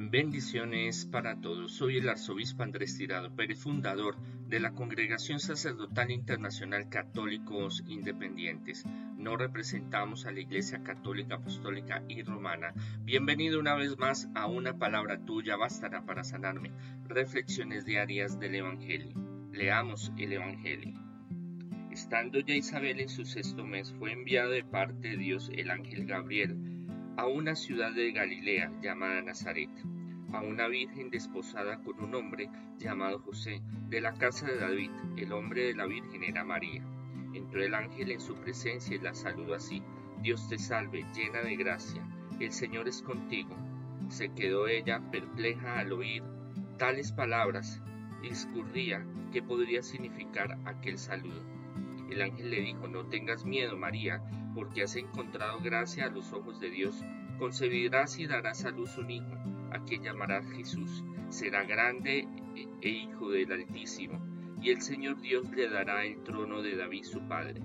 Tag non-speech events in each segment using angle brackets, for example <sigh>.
Bendiciones para todos. Soy el arzobispo Andrés Tirado Pérez, fundador de la Congregación Sacerdotal Internacional Católicos Independientes. No representamos a la Iglesia Católica Apostólica y Romana. Bienvenido una vez más a una palabra tuya bastará para sanarme. Reflexiones diarias del Evangelio. Leamos el Evangelio. Estando ya Isabel en su sexto mes, fue enviado de parte de Dios el ángel Gabriel a una ciudad de Galilea llamada Nazaret, a una virgen desposada con un hombre llamado José, de la casa de David. El hombre de la virgen era María. Entró el ángel en su presencia y la saludó así. Dios te salve, llena de gracia, el Señor es contigo. Se quedó ella perpleja al oír tales palabras y escurría qué podría significar aquel saludo. El ángel le dijo, no tengas miedo, María, porque has encontrado gracia a los ojos de Dios. Concebirás y darás a luz un hijo, a quien llamarás Jesús. Será grande e hijo del Altísimo, y el Señor Dios le dará el trono de David su padre.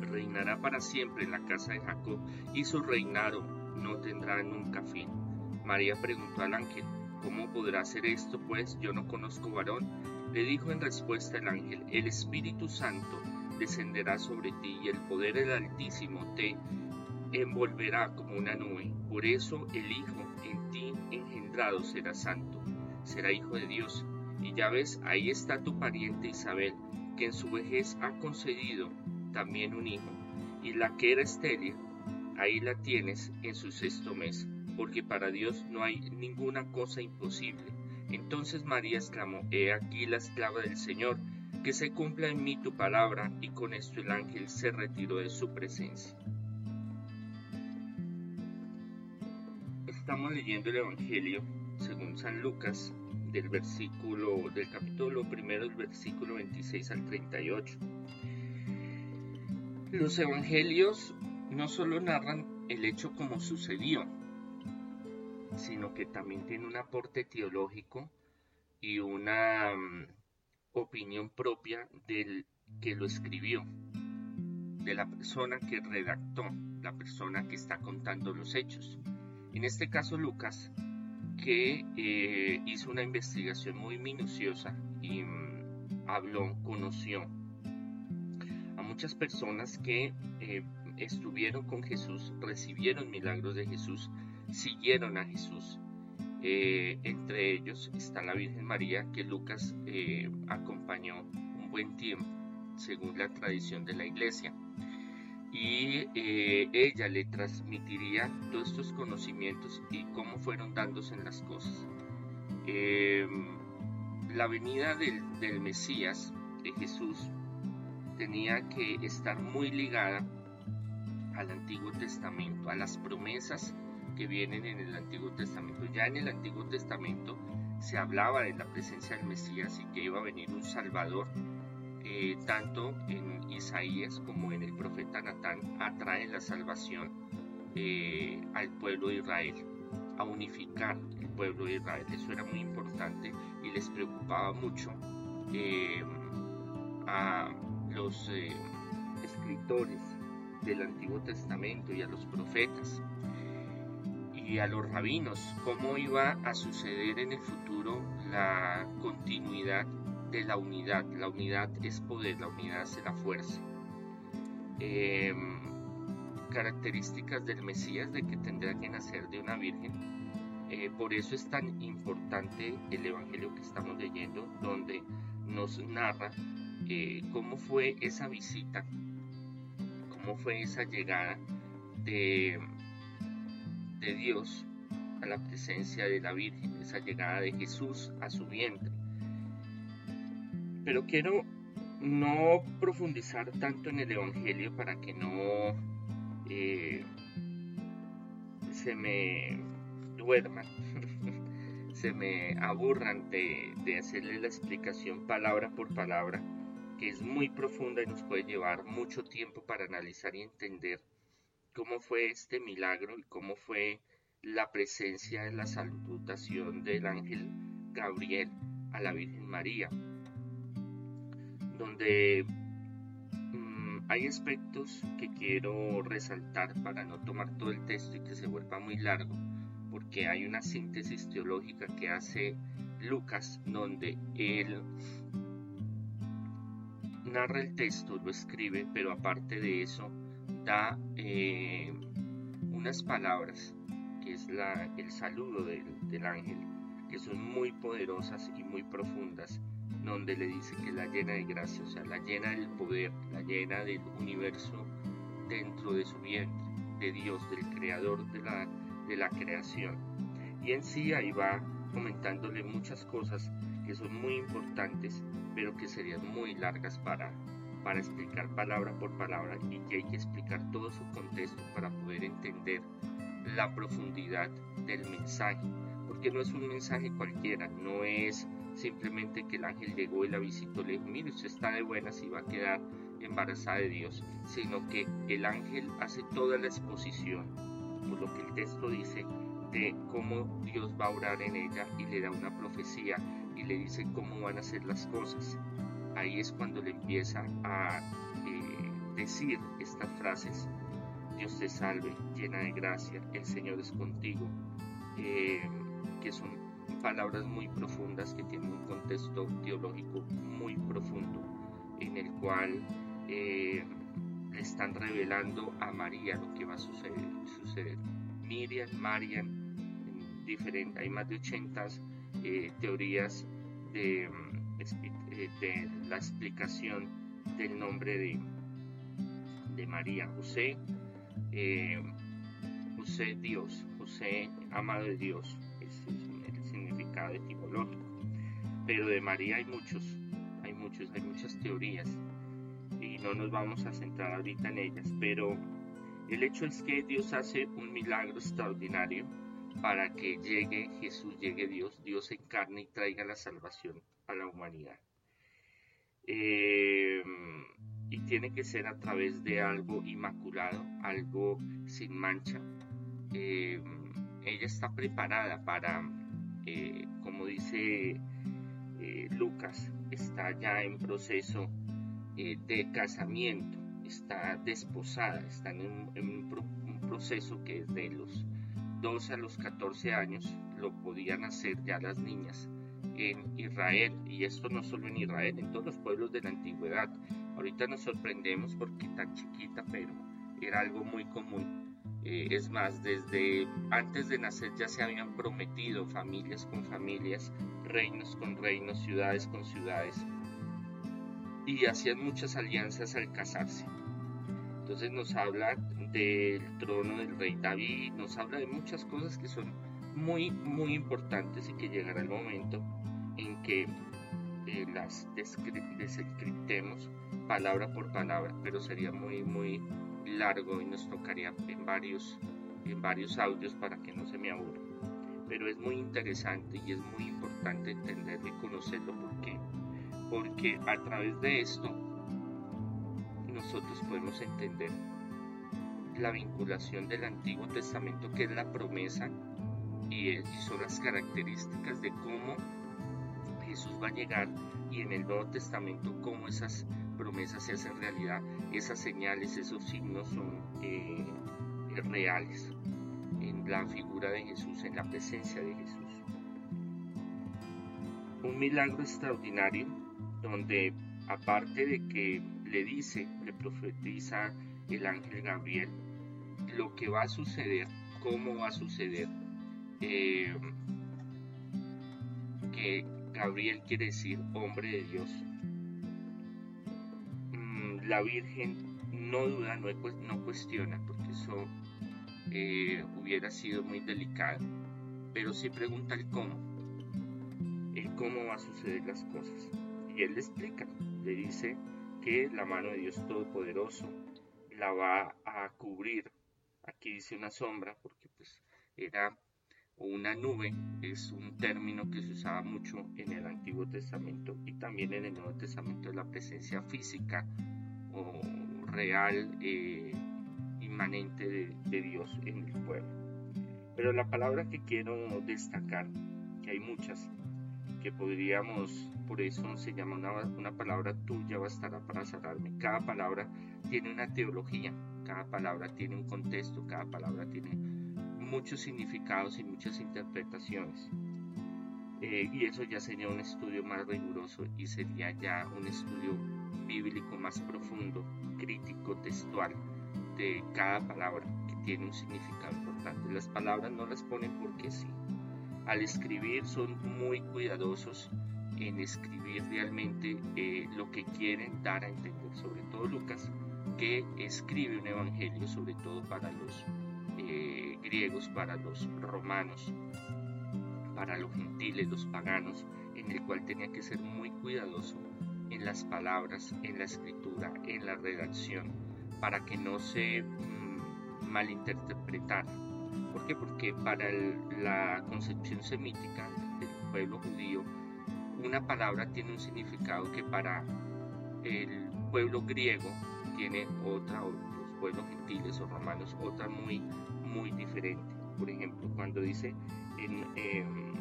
Reinará para siempre en la casa de Jacob, y su reinado no tendrá nunca fin. María preguntó al ángel, ¿cómo podrá ser esto, pues yo no conozco varón? Le dijo en respuesta el ángel, el Espíritu Santo descenderá sobre ti y el poder del Altísimo te envolverá como una nube. Por eso el Hijo en ti engendrado será santo, será Hijo de Dios. Y ya ves, ahí está tu pariente Isabel, que en su vejez ha concedido también un hijo. Y la que era estéril, ahí la tienes en su sexto mes, porque para Dios no hay ninguna cosa imposible. Entonces María exclamó, He aquí la esclava del Señor, que se cumpla en mí tu palabra, y con esto el ángel se retiró de su presencia. Estamos leyendo el Evangelio según San Lucas del versículo del capítulo primero del versículo 26 al 38. Los evangelios no solo narran el hecho como sucedió, sino que también tiene un aporte teológico y una mm, opinión propia del que lo escribió, de la persona que redactó, la persona que está contando los hechos. En este caso Lucas, que eh, hizo una investigación muy minuciosa y mm, habló, conoció a muchas personas que eh, estuvieron con Jesús, recibieron milagros de Jesús, siguieron a Jesús. Eh, entre ellos está la Virgen María que Lucas eh, acompañó un buen tiempo, según la tradición de la iglesia. Y eh, ella le transmitiría todos estos conocimientos y cómo fueron dándose en las cosas. la venida del, del Mesías, de Jesús, tenía que estar muy ligada al Antiguo Testamento, a las promesas que vienen en el Antiguo Testamento. Ya en el Antiguo Testamento se hablaba de la presencia del Mesías y que iba a venir un Salvador. Eh, tanto en Isaías como en el profeta Natán atrae la salvación eh, al pueblo de Israel, a unificar el pueblo de Israel. Eso era muy importante y les preocupaba mucho eh, a los escritores del Antiguo Testamento y a los profetas y a los rabinos, cómo iba a suceder en el futuro la continuidad de la unidad. La unidad es poder, la unidad es la fuerza. Em, características del Mesías de que tendrá que nacer de una virgen. Eh, por eso es tan importante el Evangelio que estamos leyendo, donde nos narra eh, cómo fue esa visita, cómo fue esa llegada de de Dios a la presencia de la Virgen, esa llegada de Jesús a su vientre. Pero quiero no profundizar tanto en el Evangelio para que no eh, se me duerman, <laughs> se me aburran de, de hacerle la explicación palabra por palabra, que es muy profunda y nos puede llevar mucho tiempo para analizar y entender cómo fue este milagro y cómo fue la presencia de la salutación del ángel Gabriel a la Virgen María, donde mm, hay aspectos que quiero resaltar para no tomar todo el texto y que se vuelva muy largo, porque hay una síntesis teológica que hace Lucas donde él narra el texto, lo escribe, pero aparte de eso da eh, unas palabras, que es la, el saludo del, del ángel, que son muy poderosas y muy profundas, donde le dice que la llena de gracia, o sea, la llena del poder, la llena del universo dentro de su vientre, de Dios, del creador de la, de la creación. Y en sí ahí va comentándole muchas cosas que son muy importantes, pero que serían muy largas para, para explicar palabra por palabra y que hay que explicar todo su contexto para poder entender la profundidad del mensaje, porque no es un mensaje cualquiera, no es simplemente que el ángel llegó y la visitó, le dijo, mire, usted está de buenas y va a quedar embarazada de Dios, sino que el ángel hace toda la exposición, por lo que el texto dice, de cómo Dios va a orar en ella y le da una profecía y le dice cómo van a ser las cosas. Ahí es cuando le empieza a eh, decir estas frases. Dios te salve, llena de gracia, el Señor es contigo, eh, que son palabras muy profundas que tienen un contexto teológico muy profundo, en el cual eh, le están revelando a María lo que va a suceder. suceder. Miriam, Marian, diferente, hay más de 80 eh, teorías de, eh, de, la explicación del nombre de, de María. José, José Dios, José amado de Dios, es el significado etimológico. Pero de María hay muchos, hay muchos, hay muchas teorías y no nos vamos a centrar ahorita en ellas, pero el hecho es que Dios hace un milagro extraordinario para que llegue Jesús, llegue Dios, Dios encarne y traiga la salvación a la humanidad. Eh, y tiene que ser a través de algo inmaculado, algo sin mancha. Eh, ella está preparada para, eh, como dice Lucas, está ya en proceso eh, de casamiento, está desposada, está en, un, proceso que es de los 12 a los 14 años, lo podían hacer ya las niñas en Israel, y esto no solo en Israel, en todos los pueblos de la antigüedad. Ahorita nos sorprendemos porque tan chiquita, pero era algo muy común. Eh, es más, desde antes de nacer ya se habían prometido familias con familias, reinos con reinos, ciudades con ciudades, y hacían muchas alianzas al casarse. Entonces nos habla del trono del rey David, nos habla de muchas cosas que son muy, muy importantes y que llegará el momento en que eh, las descriptemos palabra por palabra, pero sería muy, muy largo y nos tocaría en varios, en varios audios para que no se me aburra. Pero es muy interesante y es muy importante entenderlo y conocerlo porque porque a través de esto nosotros podemos entender la vinculación del Antiguo Testamento, que es la promesa y, son las características de cómo Jesús va a llegar y en el Nuevo Testamento cómo esas promesas se hacen realidad, esas señales, esos signos son eh, reales en la figura de Jesús, en la presencia de Jesús. Un milagro extraordinario donde aparte de que le dice, le profetiza el ángel Gabriel, lo que va a suceder, cómo va a suceder, eh, que Gabriel quiere decir hombre de Dios. Mm, la Virgen no duda, no, no cuestiona, porque eso eh, hubiera sido muy delicado, pero sí pregunta el cómo, el cómo va a suceder las cosas. Y él le explica, le dice que la mano de Dios Todopoderoso la va a cubrir. Aquí dice una sombra porque pues era una nube, es un término que se usaba mucho en el Antiguo Testamento y también en el Nuevo Testamento la presencia física o real eh, inmanente de, de Dios en el pueblo. Pero la palabra que quiero destacar, que hay muchas, que podríamos por eso se llama una, palabra tuya bastará para salvarme. Cada palabra tiene una teología, cada palabra tiene un contexto, cada palabra tiene muchos significados y muchas interpretaciones. Eh, y eso ya sería un estudio más riguroso y sería ya un estudio bíblico más profundo, crítico, textual de cada palabra que tiene un significado importante. Las palabras no las ponen porque sí. Al escribir son muy cuidadosos en escribir realmente eh, lo que quieren dar a entender, sobre todo Lucas, que escribe un evangelio sobre todo para los eh, griegos, para los romanos, para los gentiles, los paganos, en el cual tenía que ser muy cuidadoso en las palabras, en la escritura, en la redacción, para que no se mm, malinterpretara. ¿Por qué? Porque para la concepción semítica del pueblo judío, una palabra tiene un significado que para el pueblo griego tiene otra, o los pueblos gentiles o romanos, otra muy, muy diferente. Por ejemplo, cuando dice em,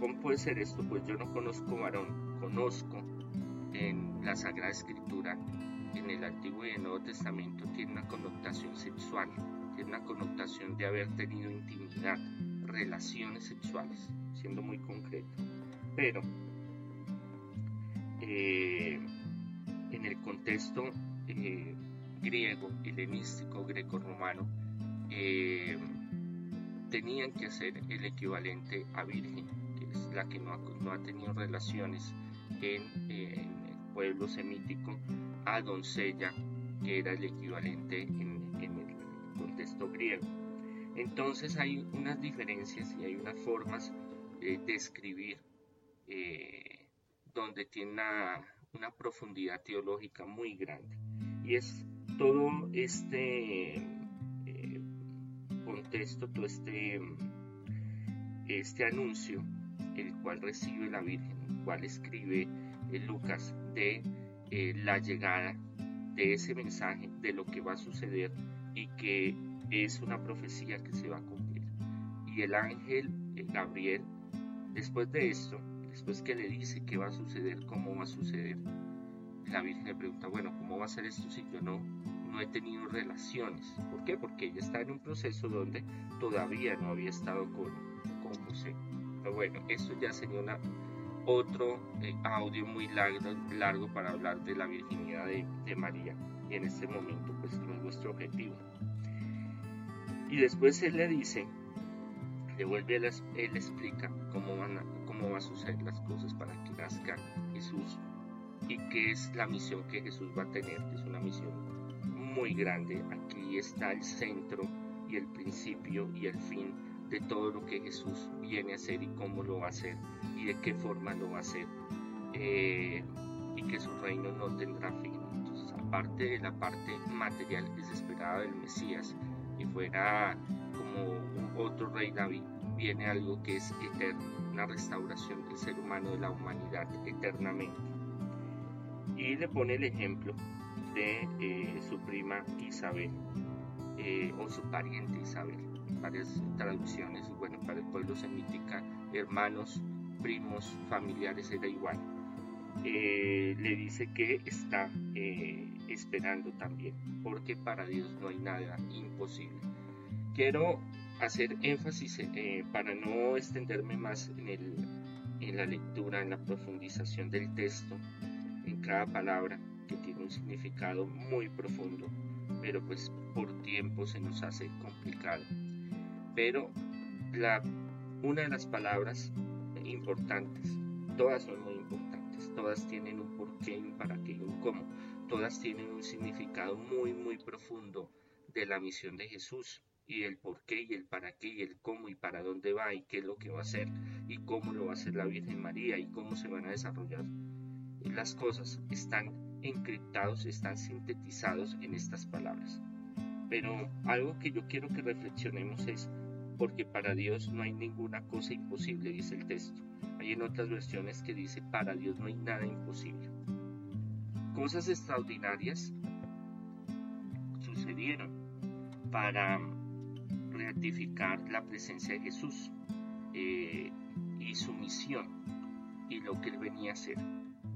¿Cómo puede ser esto? Pues yo no conozco varón, conozco en la Sagrada Escritura, en el Antiguo y el Nuevo Testamento, tiene una connotación sexual, tiene una connotación de haber tenido intimidad, relaciones sexuales, siendo muy concreto. Pero eh, en el contexto eh, griego, helenístico, greco-romano, eh, tenían que hacer el equivalente a virgen la que no ha, tenido relaciones en, el pueblo semítico, a doncella, que era el equivalente en, el contexto griego. Entonces hay unas diferencias y hay unas formas de escribir eh, donde tiene una, profundidad teológica muy grande. Y es todo este eh, contexto, todo este, este anuncio el cual recibe la Virgen, el cual escribe eh, Lucas de eh, la llegada de ese mensaje, de lo que va a suceder y que es una profecía que se va a cumplir. Y el ángel eh, Gabriel, después de esto, después que le dice qué va a suceder, cómo va a suceder, la Virgen le pregunta, bueno, ¿cómo va a ser esto si yo no, no he tenido relaciones? ¿Por qué? Porque ella está en un proceso donde todavía no había estado con, con José. Pero bueno, eso ya sería otro eh, audio muy largo, largo para hablar de la virginidad de, María. Y en este momento, pues no es nuestro objetivo. Y después él le dice, le vuelve, él, él explica cómo van a, cómo va a suceder las cosas para que nazca Jesús y qué es la misión que Jesús va a tener, que es una misión muy grande. Aquí está el centro y el principio y el fin de todo lo que Jesús viene a hacer y cómo lo va a hacer y de qué forma lo va a hacer eh, y que su reino no tendrá fin. Entonces, aparte de la parte material desesperada del Mesías y fuera como otro rey David, viene algo que es eterno, una restauración del ser humano, de la humanidad eternamente. Y le pone el ejemplo de eh, su prima Isabel eh, o su pariente Isabel varias traducciones, bueno, para el pueblo semítica, hermanos, primos, familiares, era igual. Eh, le dice que está eh, esperando también, porque para Dios no hay nada imposible. Quiero hacer énfasis eh, para no extenderme más en, el, en la lectura, en la profundización del texto, en cada palabra que tiene un significado muy profundo, pero pues por tiempo se nos hace complicado. Pero la, una de las palabras importantes, todas son muy importantes, todas tienen un porqué, un para qué y un cómo, todas tienen un significado muy, muy profundo de la misión de Jesús y el por qué y el para qué y el cómo y para dónde va y qué es lo que va a hacer y cómo lo va a hacer la Virgen María y cómo se van a desarrollar. Las cosas están encriptados, están sintetizados en estas palabras. Pero algo que yo quiero que reflexionemos es, porque para Dios no hay ninguna cosa imposible, dice el texto. Hay en otras versiones que dice, para Dios no hay nada imposible. Cosas extraordinarias sucedieron para ratificar la presencia de Jesús eh, y su misión y lo que él venía a hacer,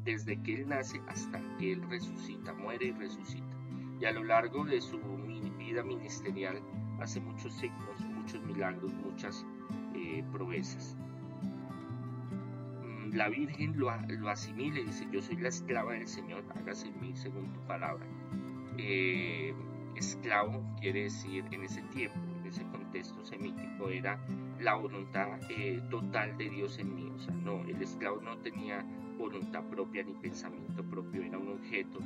desde que él nace hasta que él resucita, muere y resucita. Y a lo largo de su vida ministerial hace muchos signos, muchos milagros, muchas eh, proezas. Mm, la Virgen lo, asimila y dice, yo soy la esclava del Señor, hágase en mí según tu palabra. Eh, esclavo quiere decir en ese tiempo, en ese contexto semítico, era la voluntad eh, total de Dios en mí. O sea, no, el esclavo no tenía voluntad propia ni pensamiento propio, era un objeto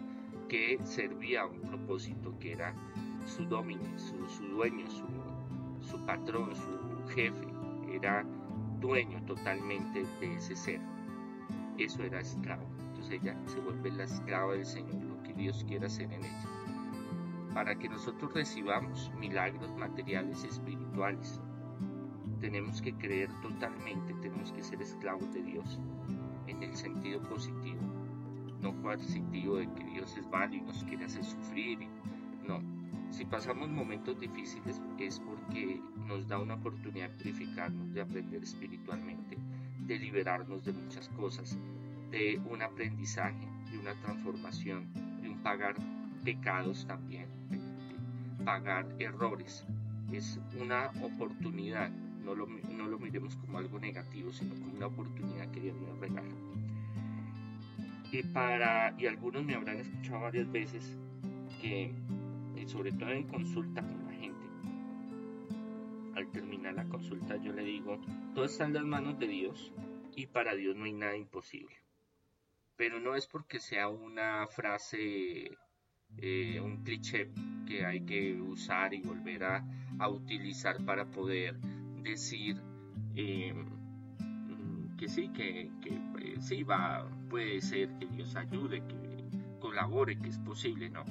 que servía a un propósito que era su dominio, su, dueño, su, patrón, su jefe, era dueño totalmente de ese ser. Eso era esclavo. Entonces ella se vuelve la esclava del Señor, lo que Dios quiere hacer en ella. Para que nosotros recibamos milagros materiales espirituales, tenemos que creer totalmente, tenemos que ser esclavos de Dios en el sentido positivo, no coercitivo de que Dios es malo y nos quiere hacer sufrir. No, si pasamos momentos difíciles es porque nos da una oportunidad de purificarnos, de aprender espiritualmente, de liberarnos de muchas cosas, de un aprendizaje, de una transformación, de un pagar pecados también, de pagar errores. Es una oportunidad no lo, no lo miremos como algo negativo, sino como una oportunidad que Dios nos regala. Y, para, y algunos me habrán escuchado varias veces que, sobre todo en consulta con la gente, al terminar la consulta yo le digo, todo está en las manos de Dios y para Dios no hay nada imposible. Pero no es porque sea una frase, eh, un cliché que hay que usar y volver a, a utilizar para poder decir eh, mm, que sí, que, que sí va, puede ser que Dios ayude, que colabore, que es posible, no.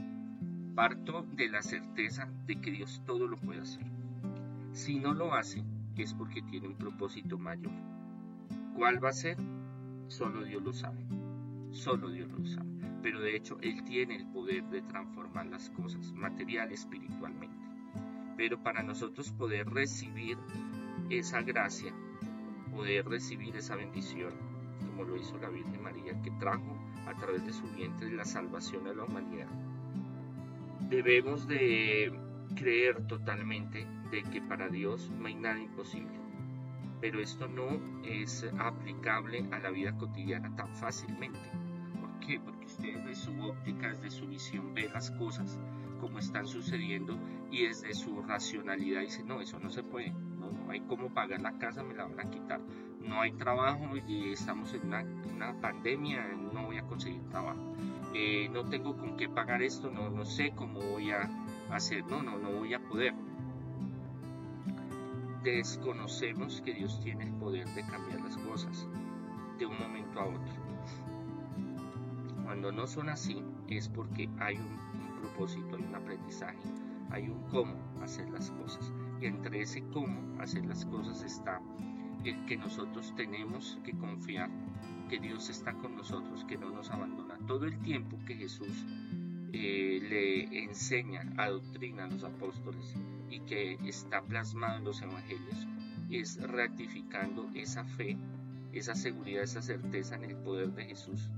Parto de la certeza de que Dios todo lo puede hacer. Si no lo hace, es porque tiene un propósito mayor. ¿Cuál va a ser? Solo Dios lo sabe. Solo Dios lo sabe. Pero de hecho, Él tiene el poder de transformar las cosas, material, espiritualmente. Pero para nosotros poder recibir esa gracia, poder recibir esa bendición, como lo hizo la Virgen María, que trajo a través de su vientre la salvación a la humanidad. Debemos de creer totalmente de que para Dios no hay nada imposible. Pero esto no es aplicable a la vida cotidiana tan fácilmente. ¿Por qué? Porque usted desde su óptica, desde su visión ve las cosas como están sucediendo y desde su racionalidad dice, no, eso no se puede no hay cómo pagar la casa, me la van a quitar. No hay trabajo y estamos en una, pandemia, no voy a conseguir trabajo. Eh, no tengo con qué pagar esto, no, no sé cómo voy a hacer, no, no, no voy a poder. Desconocemos que Dios tiene el poder de cambiar las cosas de un momento a otro. Cuando no son así es porque hay un propósito, hay un aprendizaje, hay un cómo hacer las cosas. Y entre ese cómo hacer las cosas está el que nosotros tenemos que confiar, que Dios está con nosotros, que no nos abandona. Todo el tiempo que Jesús eh, le enseña, adoctrina a los apóstoles y que está plasmado en los evangelios, es ratificando esa fe, esa seguridad, esa certeza en el poder de Jesús,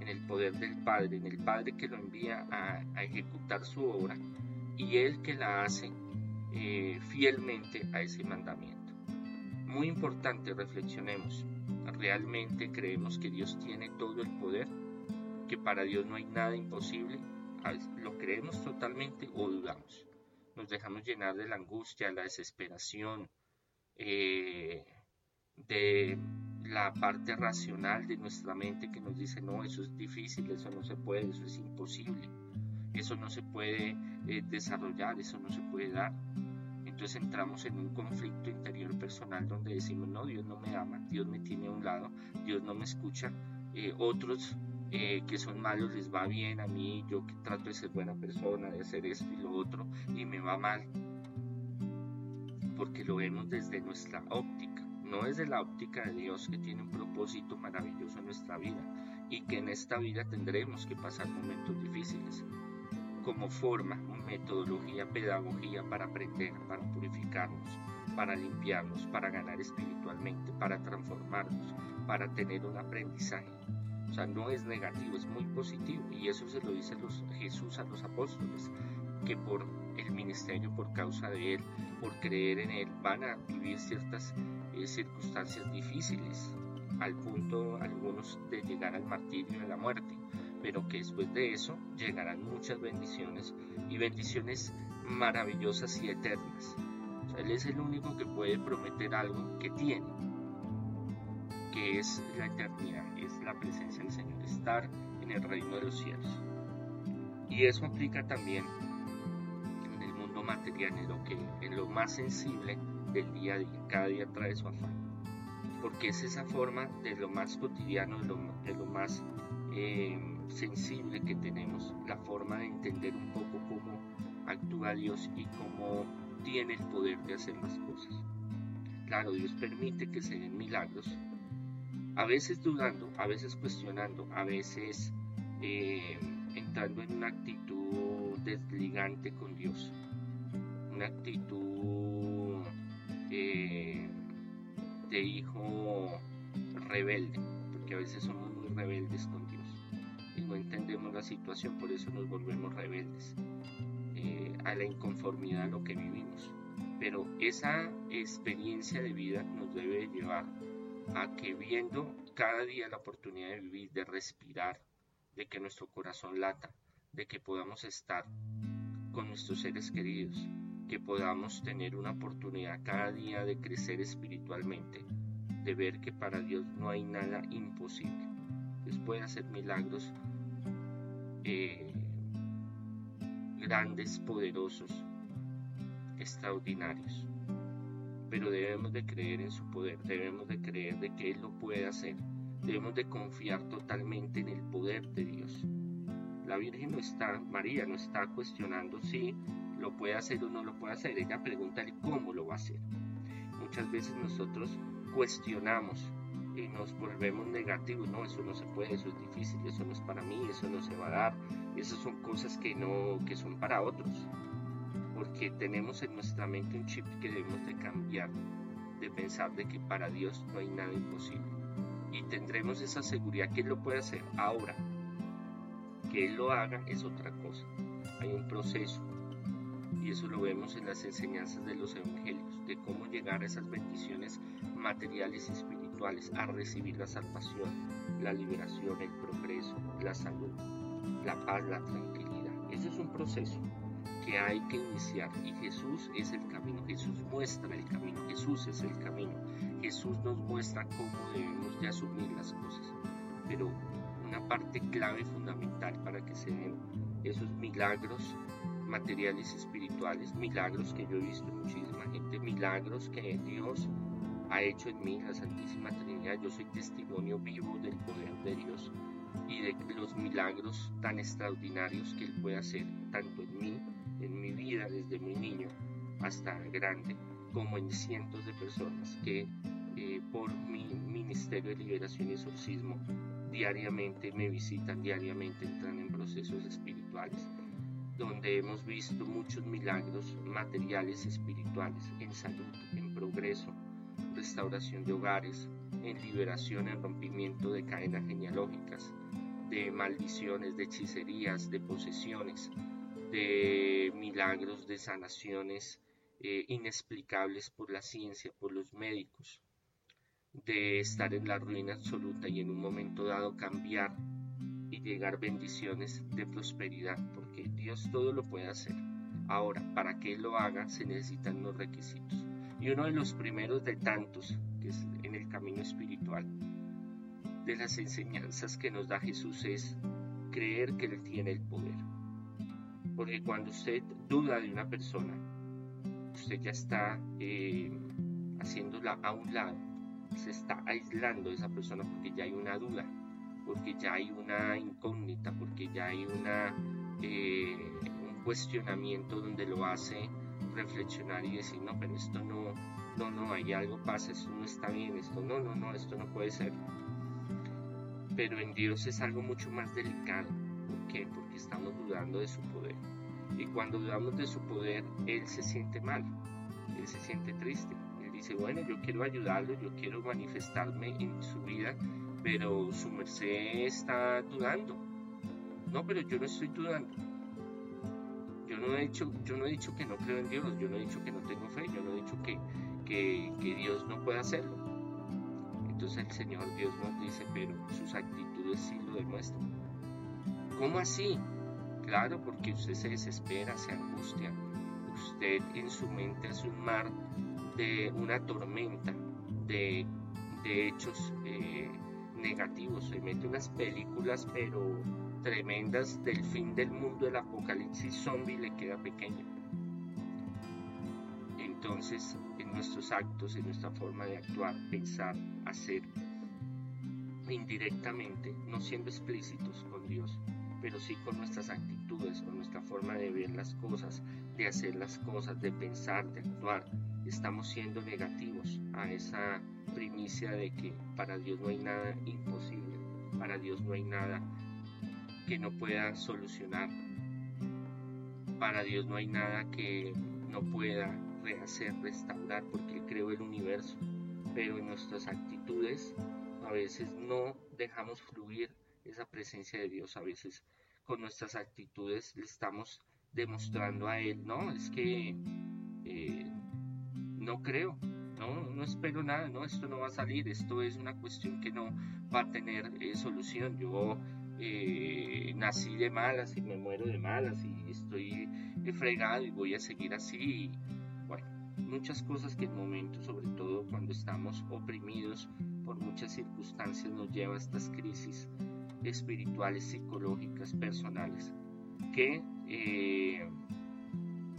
en el poder del Padre, en el Padre que lo envía a, a ejecutar su obra y Él que la hace eh, fielmente a ese mandamiento. Muy importante, reflexionemos. ¿Realmente creemos que Dios tiene todo el poder? ¿Que para Dios no hay nada imposible? ¿Lo creemos totalmente o dudamos? Nos dejamos llenar de la angustia, la desesperación, eh, de la parte racional de nuestra mente que nos dice, no, eso es difícil, eso no se puede, eso es imposible, eso no se puede eh, desarrollar, eso no se puede dar. Entonces entramos en un conflicto interior personal donde decimos, no, Dios no me ama, Dios me tiene a un lado, Dios no me escucha, eh, otros eh, que son malos les va bien, a mí yo que trato de ser buena persona, de hacer esto y lo otro, y me va mal, porque lo vemos desde nuestra óptica, no desde la óptica de Dios que tiene un propósito maravilloso en nuestra vida y que en esta vida tendremos que pasar momentos difíciles como forma, metodología, pedagogía para aprender, para purificarnos, para limpiarnos, para ganar espiritualmente, para transformarnos, para tener un aprendizaje. O sea, no es negativo, es muy positivo. Y eso se lo dice Jesús a los apóstoles, que por el ministerio por causa de Él, por creer en Él, van a vivir ciertas eh, circunstancias difíciles, al punto algunos de llegar al martirio de la muerte, pero que después de eso llegarán muchas bendiciones y bendiciones maravillosas y eternas. él es el único que puede prometer algo que tiene, que es la eternidad, es la presencia del Señor, estar en el reino de los cielos. Y eso aplica también en el mundo material, en lo, que, en lo más sensible del día a día. Cada día trae su afán. Porque es esa forma de lo más cotidiano, de lo, más eh, sensible que tenemos, la forma de entender un poco cómo actúa Dios y cómo tiene el poder de hacer las cosas. Claro, Dios permite que se den milagros, a veces dudando, a veces cuestionando, a veces eh, entrando en una actitud desligante con Dios, una actitud eh, de hijo rebelde, porque a veces somos muy rebeldes con la situación, por eso nos volvemos rebeldes eh, a la inconformidad a lo que vivimos. Pero esa experiencia de vida nos debe llevar a que viendo cada día la oportunidad de vivir, de respirar, de que nuestro corazón lata, de que podamos estar con nuestros seres queridos, que podamos tener una oportunidad cada día de crecer espiritualmente, de ver que para Dios no hay nada imposible. Dios puede hacer milagros eh, grandes, poderosos, extraordinarios. Pero debemos de creer en su poder, debemos de creer de que Él lo puede hacer, debemos de confiar totalmente en el poder de Dios. La Virgen no está, María no está cuestionando si lo puede hacer o no lo puede hacer, ella pregunta cómo lo va a hacer. Muchas veces nosotros cuestionamos y nos volvemos negativos, no, eso no se puede, eso es difícil, eso no es para mí, eso no se va a dar, esas son cosas que no, que son para otros, porque tenemos en nuestra mente un chip que debemos de cambiar, de pensar de que para Dios no hay nada imposible, y tendremos esa seguridad que Él lo puede hacer. Ahora, que Él lo haga es otra cosa, hay un proceso, y eso lo vemos en las enseñanzas de los evangelios, de cómo llegar a esas bendiciones materiales y espirituales a recibir la salvación, la liberación, el progreso, la salud, la paz, la tranquilidad. Ese es un proceso que hay que iniciar y Jesús es el camino, Jesús muestra el camino, Jesús es el camino, Jesús nos muestra cómo debemos de asumir las cosas. Pero una parte clave fundamental para que se den esos milagros materiales espirituales, milagros que yo he visto muchísima gente, milagros que Dios ha hecho en mí la Santísima Trinidad. Yo soy testimonio vivo del poder de Dios y de los milagros tan extraordinarios que Él puede hacer, tanto en mí, en mi vida desde muy niño hasta grande, como en cientos de personas que eh, por mi ministerio de liberación y exorcismo diariamente me visitan, diariamente entran en procesos espirituales, donde hemos visto muchos milagros materiales espirituales, en salud, en progreso, restauración de hogares, en liberación, en rompimiento de cadenas genealógicas, de maldiciones, de hechicerías, de posesiones, de milagros, de sanaciones eh, inexplicables por la ciencia, por los médicos, de estar en la ruina absoluta y en un momento dado cambiar y llegar bendiciones de prosperidad, porque Dios todo lo puede hacer. Ahora, para que lo haga se necesitan los requisitos. Y uno de los primeros de tantos, que es en el camino espiritual, de las enseñanzas que nos da Jesús es creer que Él tiene el poder. Porque cuando usted duda de una persona, usted ya está eh, haciéndola a un lado, se está aislando de esa persona porque ya hay una duda, porque ya hay una incógnita, porque ya hay una, eh, un cuestionamiento donde lo hace reflexionar y decir, no, pero esto no, no, no, hay algo pasa, esto no está bien, esto no, no, no, esto no puede ser. Pero en Dios es algo mucho más delicado. ¿Por qué? Porque estamos dudando de su poder. Y cuando dudamos de su poder, Él se siente mal, Él se siente triste. Él dice, bueno, yo quiero ayudarlo, yo quiero manifestarme en su vida, pero su merced está dudando. No, pero yo no estoy dudando yo no he dicho que no creo en Dios, yo no he dicho que no tengo fe, yo no he dicho que, Dios no puede hacerlo. Entonces el Señor Dios nos dice, pero sus actitudes sí lo demuestran. ¿Cómo así? Claro, porque usted se desespera, se angustia. Usted en su mente es un mar de una tormenta de, de hechos eh, negativos. Se mete unas películas, pero tremendas del fin del mundo, el apocalipsis zombie le queda pequeño. Entonces, en nuestros actos, en nuestra forma de actuar, pensar, hacer, indirectamente, no siendo explícitos con Dios, pero sí con nuestras actitudes, con nuestra forma de ver las cosas, de hacer las cosas, de pensar, de actuar, estamos siendo negativos a esa primicia de que para Dios no hay nada imposible, para Dios no hay nada que no pueda solucionar. Para Dios no hay nada que no pueda rehacer, restaurar, porque Él creó el universo. Pero en nuestras actitudes a veces no dejamos fluir esa presencia de Dios. A veces con nuestras actitudes le estamos demostrando a Él, no, es que eh, no creo, no, no espero nada, no, esto no va a salir, esto es una cuestión que no va a tener eh, solución. Yo eh, nací de malas y me muero de malas y estoy fregado y voy a seguir así. bueno, muchas cosas que en momentos, sobre todo cuando estamos oprimidos por muchas circunstancias, nos lleva a estas crisis espirituales, psicológicas, personales, que eh,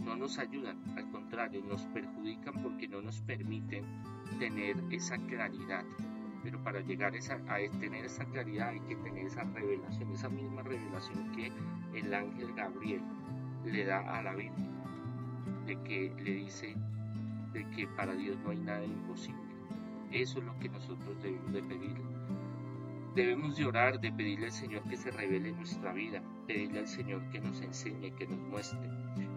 no nos ayudan, al contrario, nos perjudican porque no nos permiten tener esa claridad pero para llegar a, tener esa claridad hay que tener esa revelación, esa misma revelación que el ángel Gabriel le da a la Biblia, de que le dice de que para Dios no hay nada imposible. Eso es lo que nosotros debemos de pedir. Debemos de orar, de pedirle al Señor que se revele en nuestra vida, pedirle al Señor que nos enseñe, que nos muestre,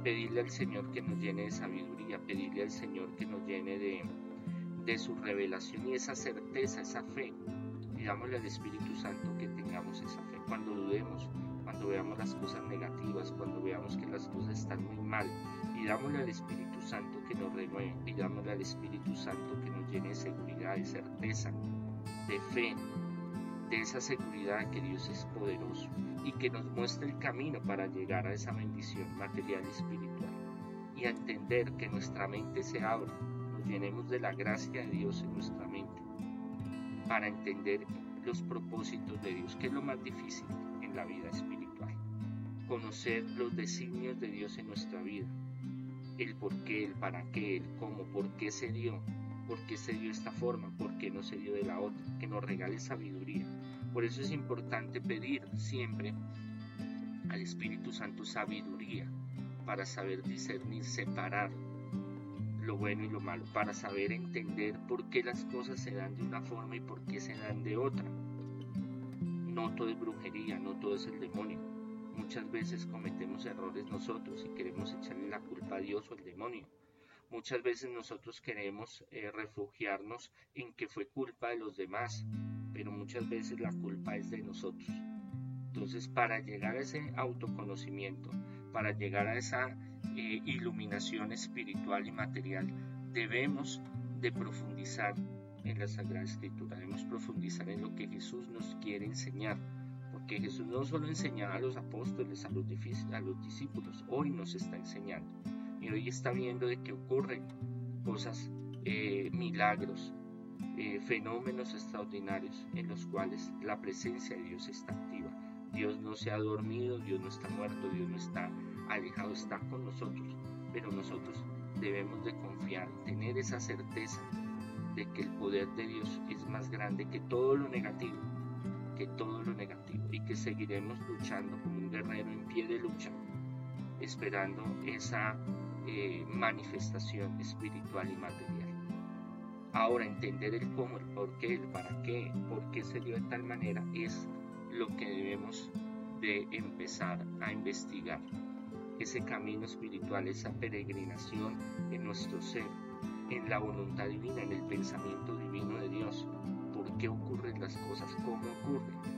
pedirle al Señor que nos llene de sabiduría, pedirle al Señor que nos llene de, de su revelación y esa certeza, esa fe. Pidámosle al Espíritu Santo que tengamos esa fe. Cuando dudemos, cuando veamos las cosas negativas, cuando veamos que las cosas están muy mal, pidámosle al Espíritu Santo que nos renueve, pidámosle al Espíritu Santo que nos llene de seguridad, de certeza, de fe, de esa seguridad que Dios es poderoso y que nos muestre el camino para llegar a esa bendición material y espiritual y a entender que nuestra mente se abre llenemos de la gracia de Dios en nuestra mente para entender los propósitos de Dios, que es lo más difícil en la vida espiritual. Conocer los designios de Dios en nuestra vida, el por qué, el para qué, el cómo, por qué se dio, por qué se dio esta forma, por qué no se dio de la otra, que nos regale sabiduría. Por eso es importante pedir siempre al Espíritu Santo sabiduría para saber discernir, separar lo bueno y lo malo, para saber entender por qué las cosas se dan de una forma y por qué se dan de otra. No todo es brujería, no todo es el demonio. Muchas veces cometemos errores nosotros y queremos echarle la culpa a Dios o al demonio. Muchas veces nosotros queremos eh, refugiarnos en que fue culpa de los demás, pero muchas veces la culpa es de nosotros. Entonces, para llegar a ese autoconocimiento, para llegar a esa eh, iluminación espiritual y material, debemos de profundizar en la Sagrada Escritura, debemos profundizar en lo que Jesús nos quiere enseñar, porque Jesús no solo enseñaba a los apóstoles, a los, discípulos, hoy nos está enseñando y hoy está viendo de que ocurren cosas, eh, milagros, eh, fenómenos extraordinarios en los cuales la presencia de Dios está activa. Dios no se ha dormido, Dios no está muerto, Dios no está alejado, está con nosotros, pero nosotros debemos de confiar, tener esa certeza de que el poder de Dios es más grande que todo lo negativo, que todo lo negativo, y que seguiremos luchando como un guerrero en pie de lucha, esperando esa eh, manifestación espiritual y material. Ahora, entender el cómo, el por qué, el para qué, por qué se dio de tal manera, es lo que debemos de empezar a investigar ese camino espiritual, esa peregrinación en nuestro ser, en la voluntad divina, en el pensamiento divino de Dios. ¿Por qué ocurren las cosas? ¿Cómo ocurren?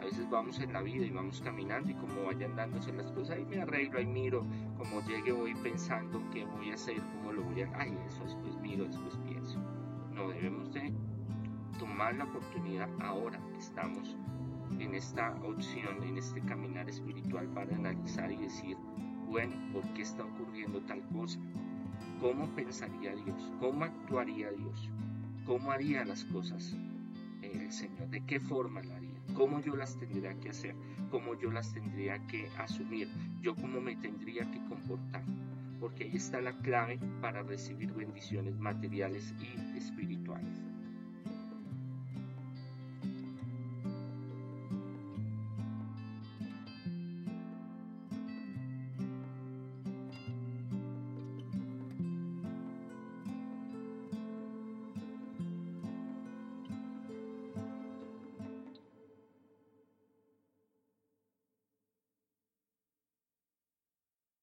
A veces vamos en la vida y vamos caminando y como vayan dándose las cosas, ahí me arreglo, ahí miro, como llegue voy pensando qué voy a hacer, cómo lo voy a... Ay, eso después miro, después pienso. No, debemos de tomar la oportunidad ahora que estamos en esta opción, en este caminar espiritual para analizar y decir, bueno, ¿por qué está ocurriendo tal cosa? ¿Cómo pensaría Dios? ¿Cómo actuaría Dios? ¿Cómo haría las cosas el Señor? ¿De qué forma lo haría? ¿Cómo yo las tendría que hacer? ¿Cómo yo las tendría que asumir? ¿Yo cómo me tendría que comportar? Porque ahí está la clave para recibir bendiciones materiales y espirituales.